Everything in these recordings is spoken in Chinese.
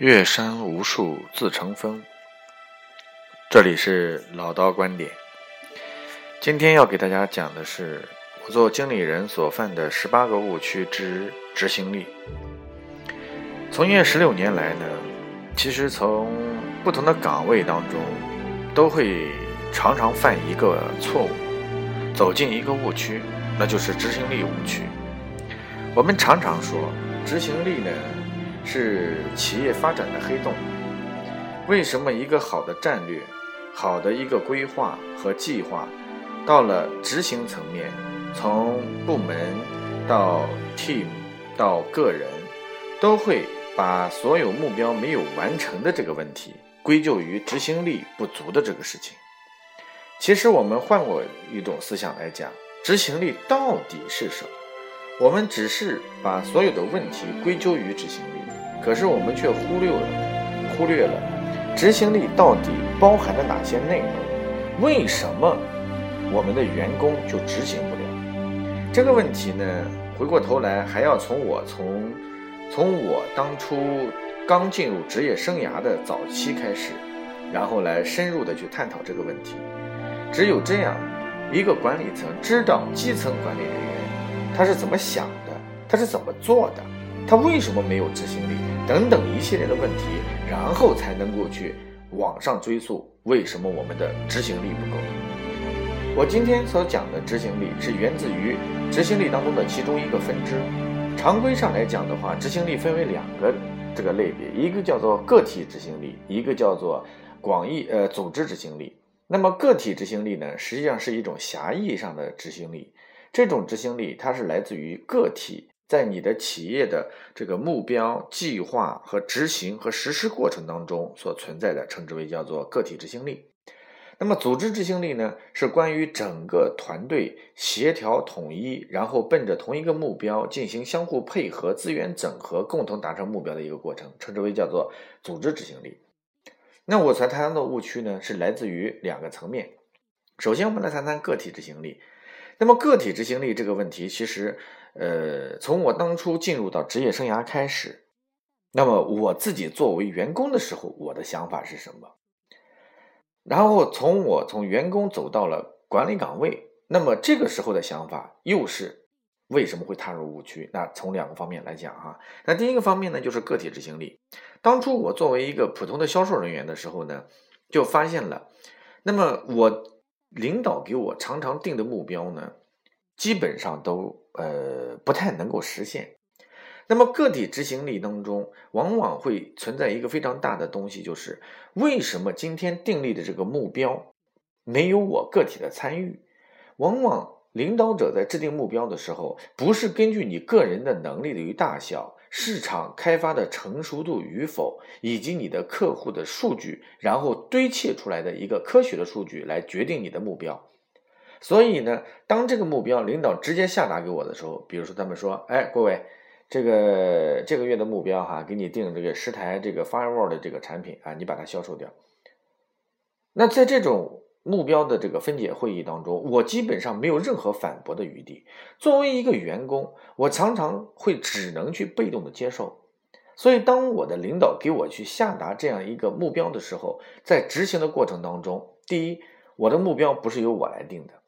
月山无数自成峰。这里是老刀观点。今天要给大家讲的是我做经理人所犯的十八个误区之执行力。从业十六年来呢，其实从不同的岗位当中，都会常常犯一个错误，走进一个误区，那就是执行力误区。我们常常说，执行力呢。是企业发展的黑洞。为什么一个好的战略、好的一个规划和计划，到了执行层面，从部门到 team 到个人，都会把所有目标没有完成的这个问题归咎于执行力不足的这个事情？其实我们换过一种思想来讲，执行力到底是什么？我们只是把所有的问题归咎于执行力，可是我们却忽略了忽略了执行力到底包含了哪些内容？为什么我们的员工就执行不了？这个问题呢，回过头来还要从我从从我当初刚进入职业生涯的早期开始，然后来深入的去探讨这个问题。只有这样，一个管理层知道基层管理人员。他是怎么想的？他是怎么做的？他为什么没有执行力？等等一系列的问题，然后才能够去往上追溯为什么我们的执行力不够。我今天所讲的执行力是源自于执行力当中的其中一个分支。常规上来讲的话，执行力分为两个这个类别，一个叫做个体执行力，一个叫做广义呃组织执行力。那么个体执行力呢，实际上是一种狭义上的执行力。这种执行力，它是来自于个体在你的企业的这个目标、计划和执行和实施过程当中所存在的，称之为叫做个体执行力。那么组织执行力呢，是关于整个团队协调统一，然后奔着同一个目标进行相互配合、资源整合，共同达成目标的一个过程，称之为叫做组织执行力。那我才谈到的误区呢，是来自于两个层面。首先，我们来谈谈个体执行力。那么个体执行力这个问题，其实，呃，从我当初进入到职业生涯开始，那么我自己作为员工的时候，我的想法是什么？然后从我从员工走到了管理岗位，那么这个时候的想法又是为什么会踏入误区？那从两个方面来讲哈，那第一个方面呢，就是个体执行力。当初我作为一个普通的销售人员的时候呢，就发现了，那么我。领导给我常常定的目标呢，基本上都呃不太能够实现。那么个体执行力当中，往往会存在一个非常大的东西，就是为什么今天订立的这个目标没有我个体的参与？往往领导者在制定目标的时候，不是根据你个人的能力的与大小。市场开发的成熟度与否，以及你的客户的数据，然后堆砌出来的一个科学的数据来决定你的目标。所以呢，当这个目标领导直接下达给我的时候，比如说他们说：“哎，各位，这个这个月的目标哈，给你定这个十台这个 firewall 的这个产品啊，你把它销售掉。”那在这种。目标的这个分解会议当中，我基本上没有任何反驳的余地。作为一个员工，我常常会只能去被动的接受。所以，当我的领导给我去下达这样一个目标的时候，在执行的过程当中，第一，我的目标不是由我来定的。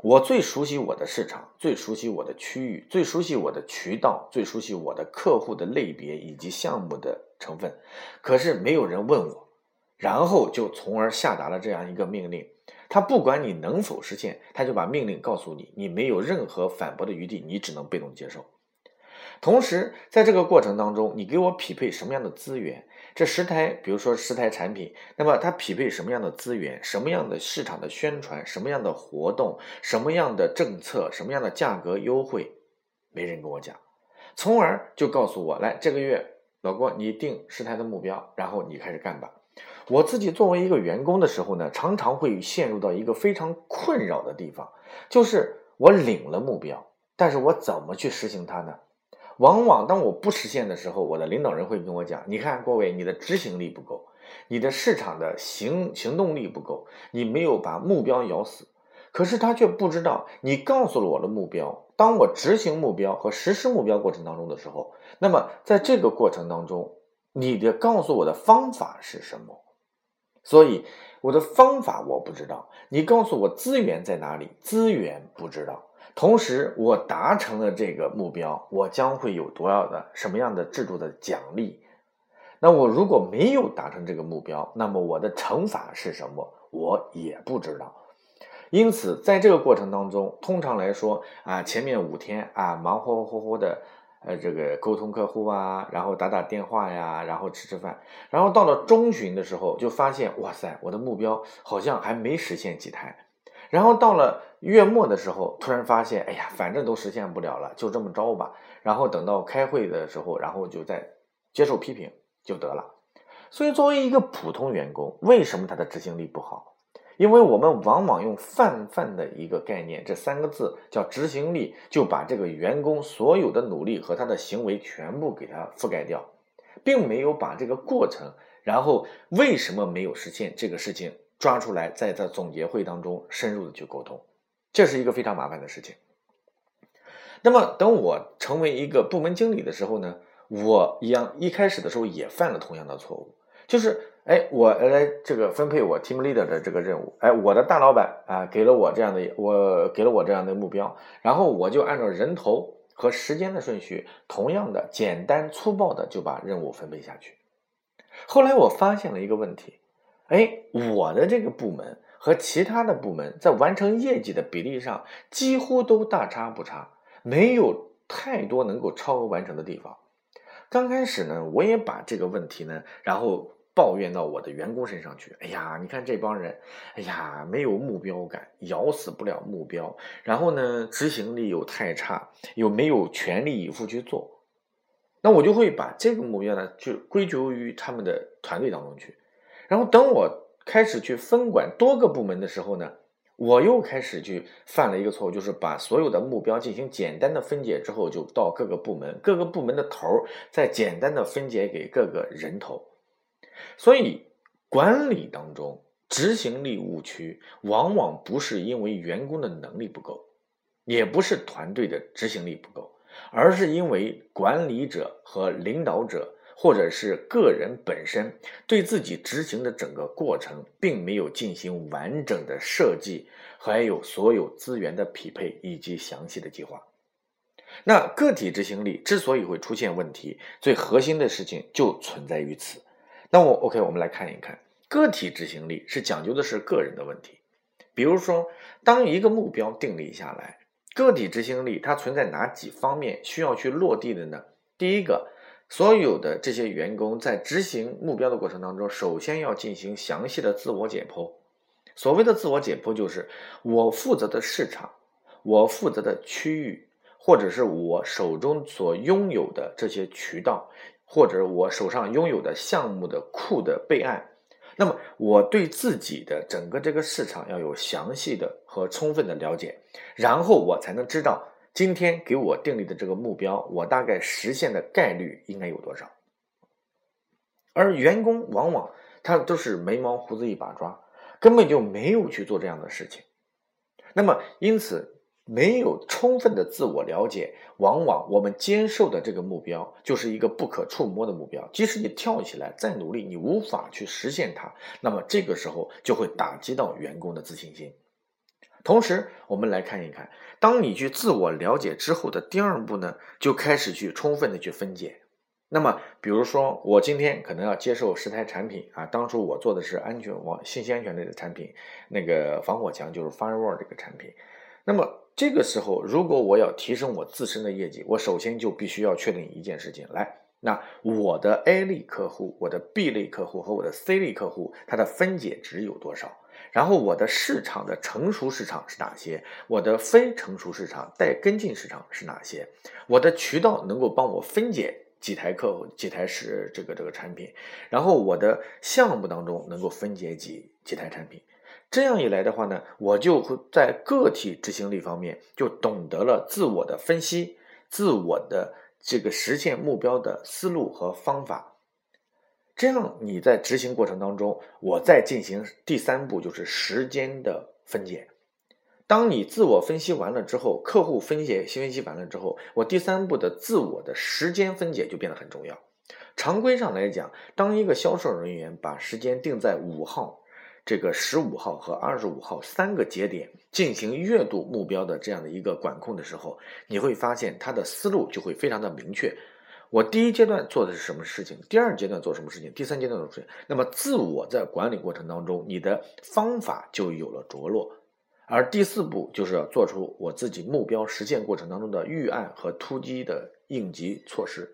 我最熟悉我的市场，最熟悉我的区域，最熟悉我的渠道，最熟悉我的客户的类别以及项目的成分。可是，没有人问我。然后就从而下达了这样一个命令，他不管你能否实现，他就把命令告诉你，你没有任何反驳的余地，你只能被动接受。同时，在这个过程当中，你给我匹配什么样的资源？这十台，比如说十台产品，那么它匹配什么样的资源？什么样的市场的宣传？什么样的活动？什么样的政策？什么样的价格优惠？没人跟我讲，从而就告诉我，来这个月，老郭你定十台的目标，然后你开始干吧。我自己作为一个员工的时候呢，常常会陷入到一个非常困扰的地方，就是我领了目标，但是我怎么去实行它呢？往往当我不实现的时候，我的领导人会跟我讲：“你看，郭伟，你的执行力不够，你的市场的行行动力不够，你没有把目标咬死。”可是他却不知道，你告诉了我的目标，当我执行目标和实施目标过程当中的时候，那么在这个过程当中。你的告诉我的方法是什么？所以我的方法我不知道，你告诉我资源在哪里？资源不知道。同时，我达成了这个目标，我将会有多少的什么样的制度的奖励？那我如果没有达成这个目标，那么我的惩罚是什么？我也不知道。因此，在这个过程当中，通常来说啊，前面五天啊，忙活活活的，呃，这个沟通客户啊，然后打打电话呀，然后吃吃饭，然后到了中旬的时候，就发现哇塞，我的目标好像还没实现几台。然后到了月末的时候，突然发现，哎呀，反正都实现不了了，就这么着吧。然后等到开会的时候，然后就再接受批评就得了。所以，作为一个普通员工，为什么他的执行力不好？因为我们往往用泛泛的一个概念，这三个字叫执行力，就把这个员工所有的努力和他的行为全部给他覆盖掉，并没有把这个过程，然后为什么没有实现这个事情。抓出来，在这总结会当中深入的去沟通，这是一个非常麻烦的事情。那么，等我成为一个部门经理的时候呢，我一样一开始的时候也犯了同样的错误，就是，哎，我来这个分配我 team leader 的这个任务，哎，我的大老板啊给了我这样的，我给了我这样的目标，然后我就按照人头和时间的顺序，同样的简单粗暴的就把任务分配下去。后来我发现了一个问题。哎，我的这个部门和其他的部门在完成业绩的比例上几乎都大差不差，没有太多能够超额完成的地方。刚开始呢，我也把这个问题呢，然后抱怨到我的员工身上去。哎呀，你看这帮人，哎呀，没有目标感，咬死不了目标，然后呢，执行力又太差，又没有全力以赴去做。那我就会把这个目标呢，就归咎于他们的团队当中去。然后等我开始去分管多个部门的时候呢，我又开始去犯了一个错误，就是把所有的目标进行简单的分解之后，就到各个部门，各个部门的头再简单的分解给各个人头。所以管理当中执行力误区，往往不是因为员工的能力不够，也不是团队的执行力不够，而是因为管理者和领导者。或者是个人本身对自己执行的整个过程，并没有进行完整的设计，还有所有资源的匹配以及详细的计划。那个体执行力之所以会出现问题，最核心的事情就存在于此。那我 OK，我们来看一看，个体执行力是讲究的是个人的问题。比如说，当一个目标定立下来，个体执行力它存在哪几方面需要去落地的呢？第一个。所有的这些员工在执行目标的过程当中，首先要进行详细的自我解剖。所谓的自我解剖，就是我负责的市场、我负责的区域，或者是我手中所拥有的这些渠道，或者我手上拥有的项目的库的备案。那么，我对自己的整个这个市场要有详细的和充分的了解，然后我才能知道。今天给我定立的这个目标，我大概实现的概率应该有多少？而员工往往他都是眉毛胡子一把抓，根本就没有去做这样的事情。那么，因此没有充分的自我了解，往往我们接受的这个目标就是一个不可触摸的目标。即使你跳起来再努力，你无法去实现它。那么这个时候就会打击到员工的自信心。同时，我们来看一看，当你去自我了解之后的第二步呢，就开始去充分的去分解。那么，比如说我今天可能要接受十台产品啊，当初我做的是安全网、信息安全类的产品，那个防火墙就是 firewall 这个产品。那么这个时候，如果我要提升我自身的业绩，我首先就必须要确定一件事情，来。那我的 A 类客户、我的 B 类客户和我的 C 类客户，它的分解值有多少？然后我的市场的成熟市场是哪些？我的非成熟市场待跟进市场是哪些？我的渠道能够帮我分解几台客户、几台是这个这个产品？然后我的项目当中能够分解几几台产品？这样一来的话呢，我就会在个体执行力方面就懂得了自我的分析、自我的。这个实现目标的思路和方法，这样你在执行过程当中，我再进行第三步，就是时间的分解。当你自我分析完了之后，客户分解分析完了之后，我第三步的自我的时间分解就变得很重要。常规上来讲，当一个销售人员把时间定在五号、这个十五号和二十五号三个节点进行月度目标的这样的一个管控的时候，你会发现他的思路就会非常的明确。我第一阶段做的是什么事情？第二阶段做什么事情？第三阶段做什么事情？那么自我在管理过程当中，你的方法就有了着落。而第四步就是要做出我自己目标实现过程当中的预案和突击的应急措施。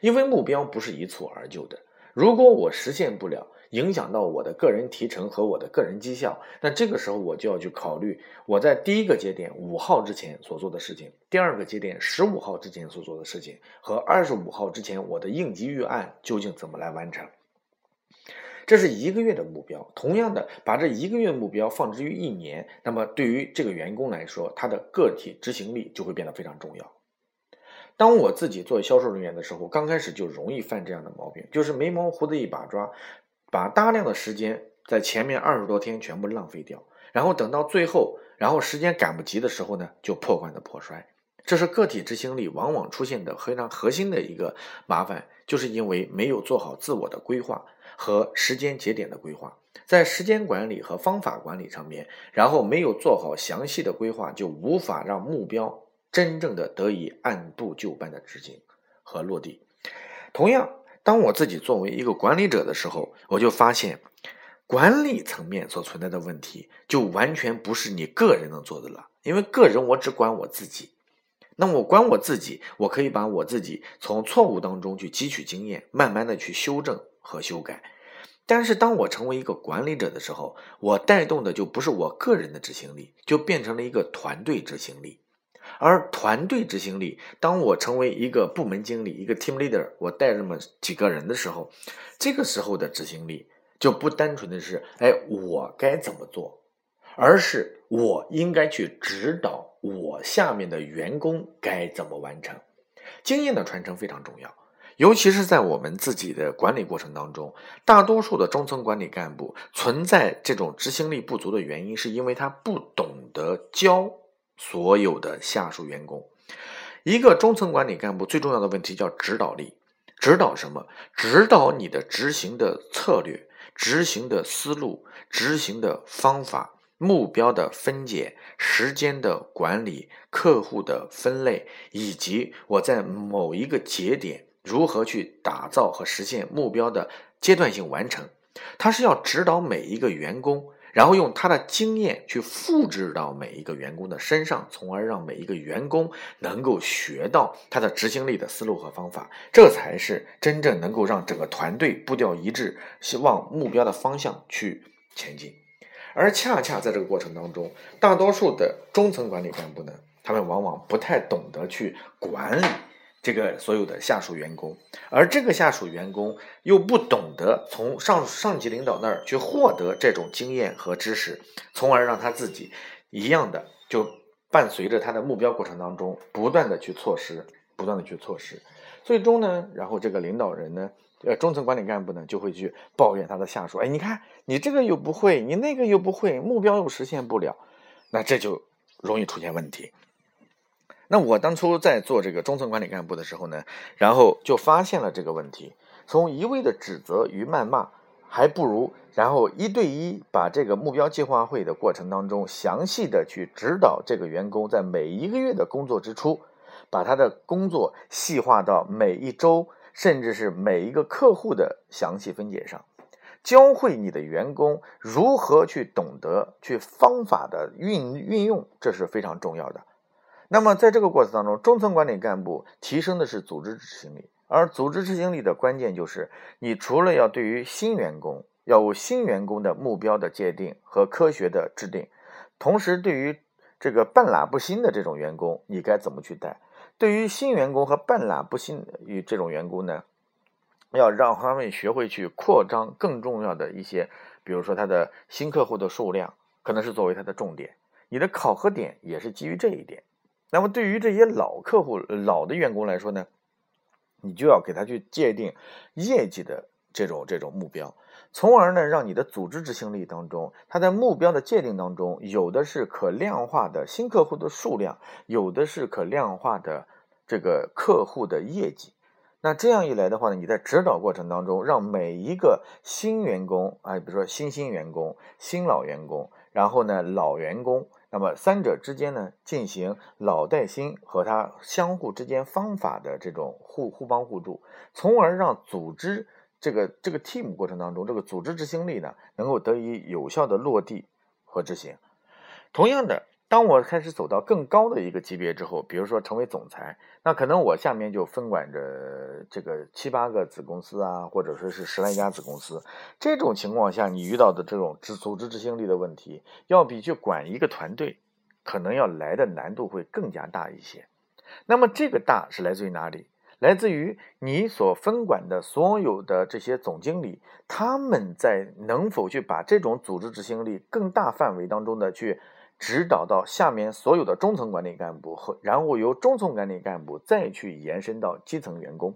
因为目标不是一蹴而就的，如果我实现不了，影响到我的个人提成和我的个人绩效，那这个时候我就要去考虑我在第一个节点五号之前所做的事情，第二个节点十五号之前所做的事情和二十五号之前我的应急预案究竟怎么来完成。这是一个月的目标。同样的，把这一个月目标放置于一年，那么对于这个员工来说，他的个体执行力就会变得非常重要。当我自己做销售人员的时候，刚开始就容易犯这样的毛病，就是眉毛胡子一把抓，把大量的时间在前面二十多天全部浪费掉，然后等到最后，然后时间赶不及的时候呢，就破罐子破摔。这是个体执行力往往出现的非常核心的一个麻烦，就是因为没有做好自我的规划和时间节点的规划，在时间管理和方法管理上面，然后没有做好详细的规划，就无法让目标。真正的得以按部就班的执行和落地。同样，当我自己作为一个管理者的时候，我就发现，管理层面所存在的问题，就完全不是你个人能做的了。因为个人我只管我自己，那我管我自己，我可以把我自己从错误当中去汲取经验，慢慢的去修正和修改。但是，当我成为一个管理者的时候，我带动的就不是我个人的执行力，就变成了一个团队执行力。而团队执行力，当我成为一个部门经理，一个 team leader，我带这么几个人的时候，这个时候的执行力就不单纯的是，哎，我该怎么做，而是我应该去指导我下面的员工该怎么完成。经验的传承非常重要，尤其是在我们自己的管理过程当中，大多数的中层管理干部存在这种执行力不足的原因，是因为他不懂得教。所有的下属员工，一个中层管理干部最重要的问题叫指导力。指导什么？指导你的执行的策略、执行的思路、执行的方法、目标的分解、时间的管理、客户的分类，以及我在某一个节点如何去打造和实现目标的阶段性完成。他是要指导每一个员工。然后用他的经验去复制到每一个员工的身上，从而让每一个员工能够学到他的执行力的思路和方法，这才是真正能够让整个团队步调一致，希望目标的方向去前进。而恰恰在这个过程当中，大多数的中层管理干部呢，他们往往不太懂得去管理。这个所有的下属员工，而这个下属员工又不懂得从上上级领导那儿去获得这种经验和知识，从而让他自己一样的就伴随着他的目标过程当中不断的去错失，不断的去错失，最终呢，然后这个领导人呢，呃，中层管理干部呢就会去抱怨他的下属，哎，你看你这个又不会，你那个又不会，目标又实现不了，那这就容易出现问题。那我当初在做这个中层管理干部的时候呢，然后就发现了这个问题。从一味的指责与谩骂，还不如然后一对一把这个目标计划会的过程当中，详细的去指导这个员工在每一个月的工作之初，把他的工作细化到每一周，甚至是每一个客户的详细分解上，教会你的员工如何去懂得去方法的运运用，这是非常重要的。那么，在这个过程当中，中层管理干部提升的是组织执行力，而组织执行力的关键就是，你除了要对于新员工要有新员工的目标的界定和科学的制定，同时对于这个半拉不新的这种员工，你该怎么去带？对于新员工和半拉不新与这种员工呢，要让他们学会去扩张更重要的一些，比如说他的新客户的数量，可能是作为他的重点，你的考核点也是基于这一点。那么对于这些老客户、老的员工来说呢，你就要给他去界定业绩的这种这种目标，从而呢，让你的组织执行力当中，他在目标的界定当中，有的是可量化的新客户的数量，有的是可量化的这个客户的业绩。那这样一来的话呢，你在指导过程当中，让每一个新员工啊，比如说新兴员工、新老员工，然后呢老员工，那么三者之间呢进行老带新和他相互之间方法的这种互互帮互助，从而让组织这个这个 team 过程当中，这个组织执行力呢能够得以有效的落地和执行。同样的。当我开始走到更高的一个级别之后，比如说成为总裁，那可能我下面就分管着这个七八个子公司啊，或者说是十来家子公司。这种情况下，你遇到的这种组组织执行力的问题，要比去管一个团队，可能要来的难度会更加大一些。那么这个大是来自于哪里？来自于你所分管的所有的这些总经理，他们在能否去把这种组织执行力更大范围当中的去。指导到下面所有的中层管理干部和，然后由中层管理干部再去延伸到基层员工。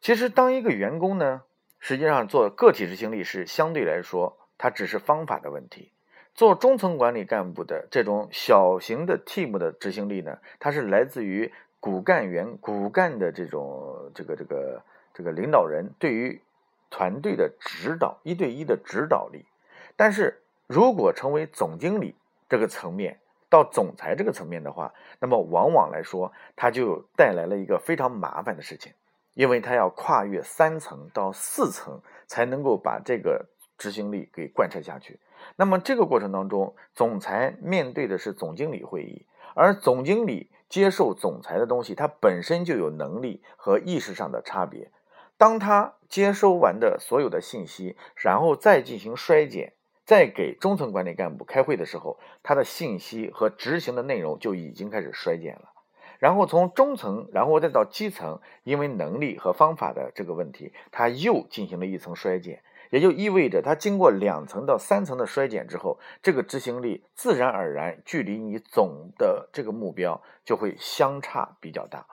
其实，当一个员工呢，实际上做个体执行力是相对来说，它只是方法的问题。做中层管理干部的这种小型的 team 的执行力呢，它是来自于骨干员、骨干的这种这个这个这个领导人对于团队的指导，一对一的指导力。但是，如果成为总经理这个层面到总裁这个层面的话，那么往往来说，他就带来了一个非常麻烦的事情，因为他要跨越三层到四层才能够把这个执行力给贯彻下去。那么这个过程当中，总裁面对的是总经理会议，而总经理接受总裁的东西，他本身就有能力和意识上的差别。当他接收完的所有的信息，然后再进行衰减。在给中层管理干部开会的时候，他的信息和执行的内容就已经开始衰减了。然后从中层，然后再到基层，因为能力和方法的这个问题，他又进行了一层衰减。也就意味着，他经过两层到三层的衰减之后，这个执行力自然而然距离你总的这个目标就会相差比较大。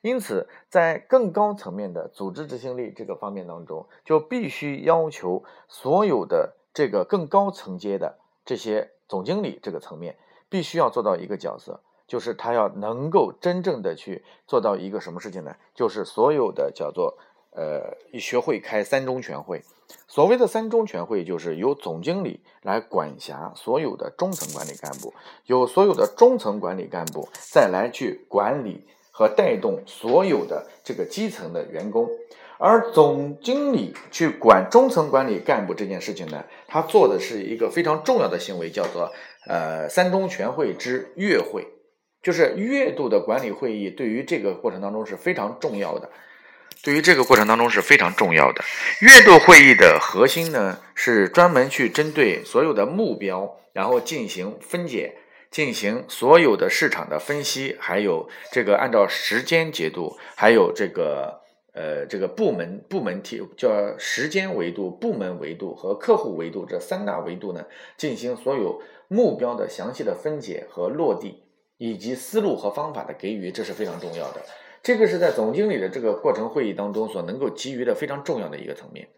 因此，在更高层面的组织执行力这个方面当中，就必须要求所有的。这个更高层阶的这些总经理这个层面，必须要做到一个角色，就是他要能够真正的去做到一个什么事情呢？就是所有的叫做呃，学会开三中全会。所谓的三中全会，就是由总经理来管辖所有的中层管理干部，由所有的中层管理干部再来去管理和带动所有的这个基层的员工。而总经理去管中层管理干部这件事情呢，他做的是一个非常重要的行为，叫做呃三中全会之月会，就是月度的管理会议，对于这个过程当中是非常重要的。对于这个过程当中是非常重要的。月度会议的核心呢，是专门去针对所有的目标，然后进行分解，进行所有的市场的分析，还有这个按照时间节度，还有这个。呃，这个部门部门体叫时间维度、部门维度和客户维度这三大维度呢，进行所有目标的详细的分解和落地，以及思路和方法的给予，这是非常重要的。这个是在总经理的这个过程会议当中所能够给予的非常重要的一个层面。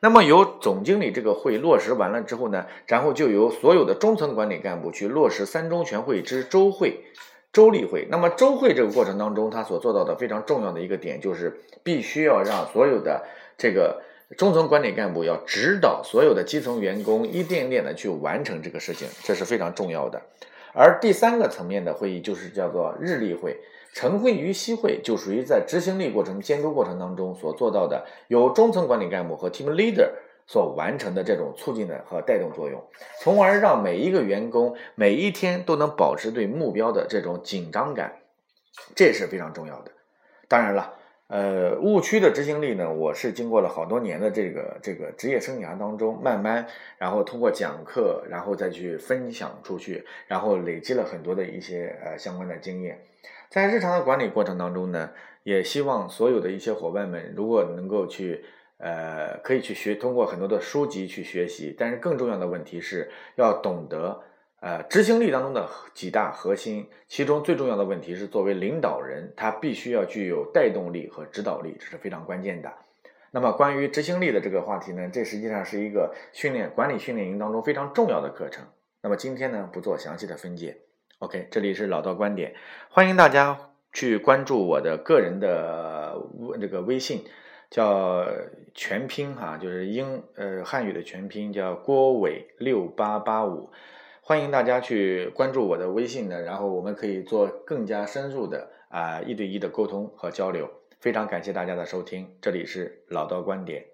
那么由总经理这个会落实完了之后呢，然后就由所有的中层管理干部去落实三中全会之周会。周例会，那么周会这个过程当中，他所做到的非常重要的一个点，就是必须要让所有的这个中层管理干部要指导所有的基层员工一点点的去完成这个事情，这是非常重要的。而第三个层面的会议就是叫做日例会，晨会与夕会就属于在执行力过程监督过程当中所做到的，由中层管理干部和 team leader。所完成的这种促进的和带动作用，从而让每一个员工每一天都能保持对目标的这种紧张感，这是非常重要的。当然了，呃，误区的执行力呢，我是经过了好多年的这个这个职业生涯当中，慢慢然后通过讲课，然后再去分享出去，然后累积了很多的一些呃相关的经验。在日常的管理过程当中呢，也希望所有的一些伙伴们，如果能够去。呃，可以去学，通过很多的书籍去学习，但是更重要的问题是要懂得，呃，执行力当中的几大核心，其中最重要的问题是，作为领导人，他必须要具有带动力和指导力，这是非常关键的。那么，关于执行力的这个话题呢，这实际上是一个训练管理训练营当中非常重要的课程。那么今天呢，不做详细的分解。OK，这里是老道观点，欢迎大家。去关注我的个人的这个微信，叫全拼哈，就是英呃汉语的全拼叫郭伟六八八五，欢迎大家去关注我的微信呢，然后我们可以做更加深入的啊一对一的沟通和交流。非常感谢大家的收听，这里是老道观点。